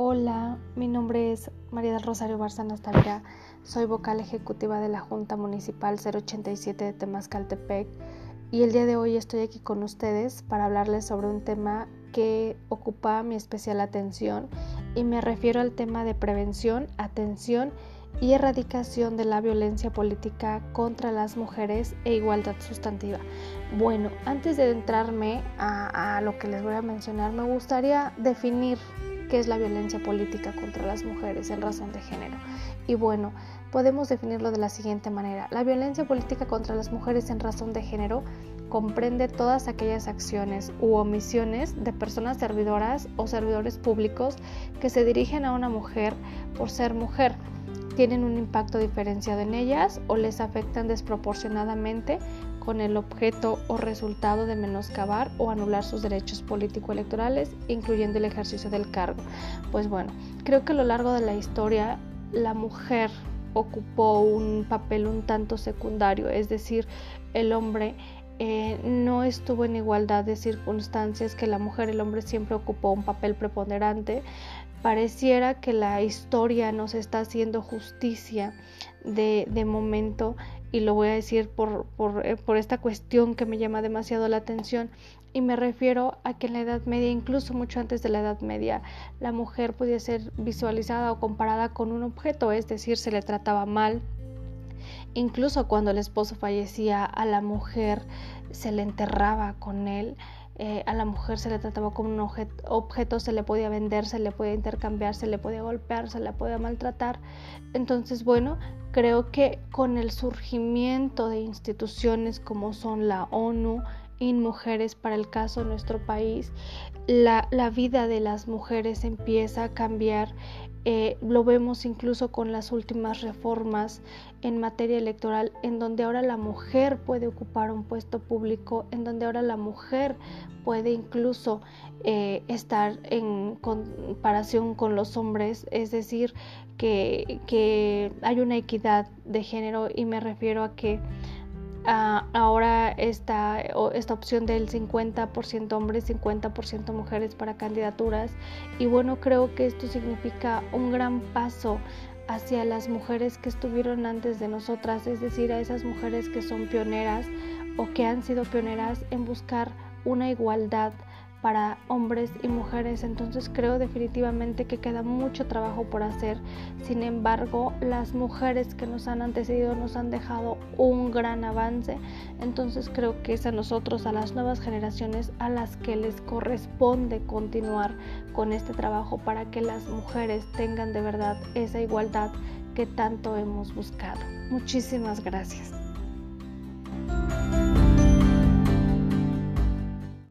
Hola, mi nombre es María del Rosario Barzanas Tavira, soy vocal ejecutiva de la Junta Municipal 087 de Temascaltepec y el día de hoy estoy aquí con ustedes para hablarles sobre un tema que ocupa mi especial atención y me refiero al tema de prevención, atención y erradicación de la violencia política contra las mujeres e igualdad sustantiva. Bueno, antes de entrarme a, a lo que les voy a mencionar, me gustaría definir qué es la violencia política contra las mujeres en razón de género. Y bueno, podemos definirlo de la siguiente manera. La violencia política contra las mujeres en razón de género comprende todas aquellas acciones u omisiones de personas servidoras o servidores públicos que se dirigen a una mujer por ser mujer tienen un impacto diferenciado en ellas o les afectan desproporcionadamente con el objeto o resultado de menoscabar o anular sus derechos político-electorales, incluyendo el ejercicio del cargo. Pues bueno, creo que a lo largo de la historia la mujer ocupó un papel un tanto secundario, es decir, el hombre eh, no estuvo en igualdad de circunstancias que la mujer, el hombre siempre ocupó un papel preponderante pareciera que la historia nos está haciendo justicia de, de momento y lo voy a decir por, por, eh, por, esta cuestión que me llama demasiado la atención y me refiero a que en la Edad Media, incluso mucho antes de la Edad Media, la mujer podía ser visualizada o comparada con un objeto, es decir, se le trataba mal. Incluso cuando el esposo fallecía, a la mujer se le enterraba con él. Eh, a la mujer se le trataba como un objeto, se le podía vender, se le podía intercambiar, se le podía golpear, se le podía maltratar. Entonces, bueno, creo que con el surgimiento de instituciones como son la ONU, y Mujeres para el caso de nuestro país, la, la vida de las mujeres empieza a cambiar eh, lo vemos incluso con las últimas reformas en materia electoral, en donde ahora la mujer puede ocupar un puesto público, en donde ahora la mujer puede incluso eh, estar en comparación con los hombres, es decir, que, que hay una equidad de género y me refiero a que ahora esta, esta opción del 50% hombres, 50% mujeres para candidaturas. Y bueno, creo que esto significa un gran paso hacia las mujeres que estuvieron antes de nosotras, es decir, a esas mujeres que son pioneras o que han sido pioneras en buscar una igualdad para hombres y mujeres. Entonces creo definitivamente que queda mucho trabajo por hacer. Sin embargo, las mujeres que nos han antecedido nos han dejado un gran avance. Entonces creo que es a nosotros, a las nuevas generaciones, a las que les corresponde continuar con este trabajo para que las mujeres tengan de verdad esa igualdad que tanto hemos buscado. Muchísimas gracias.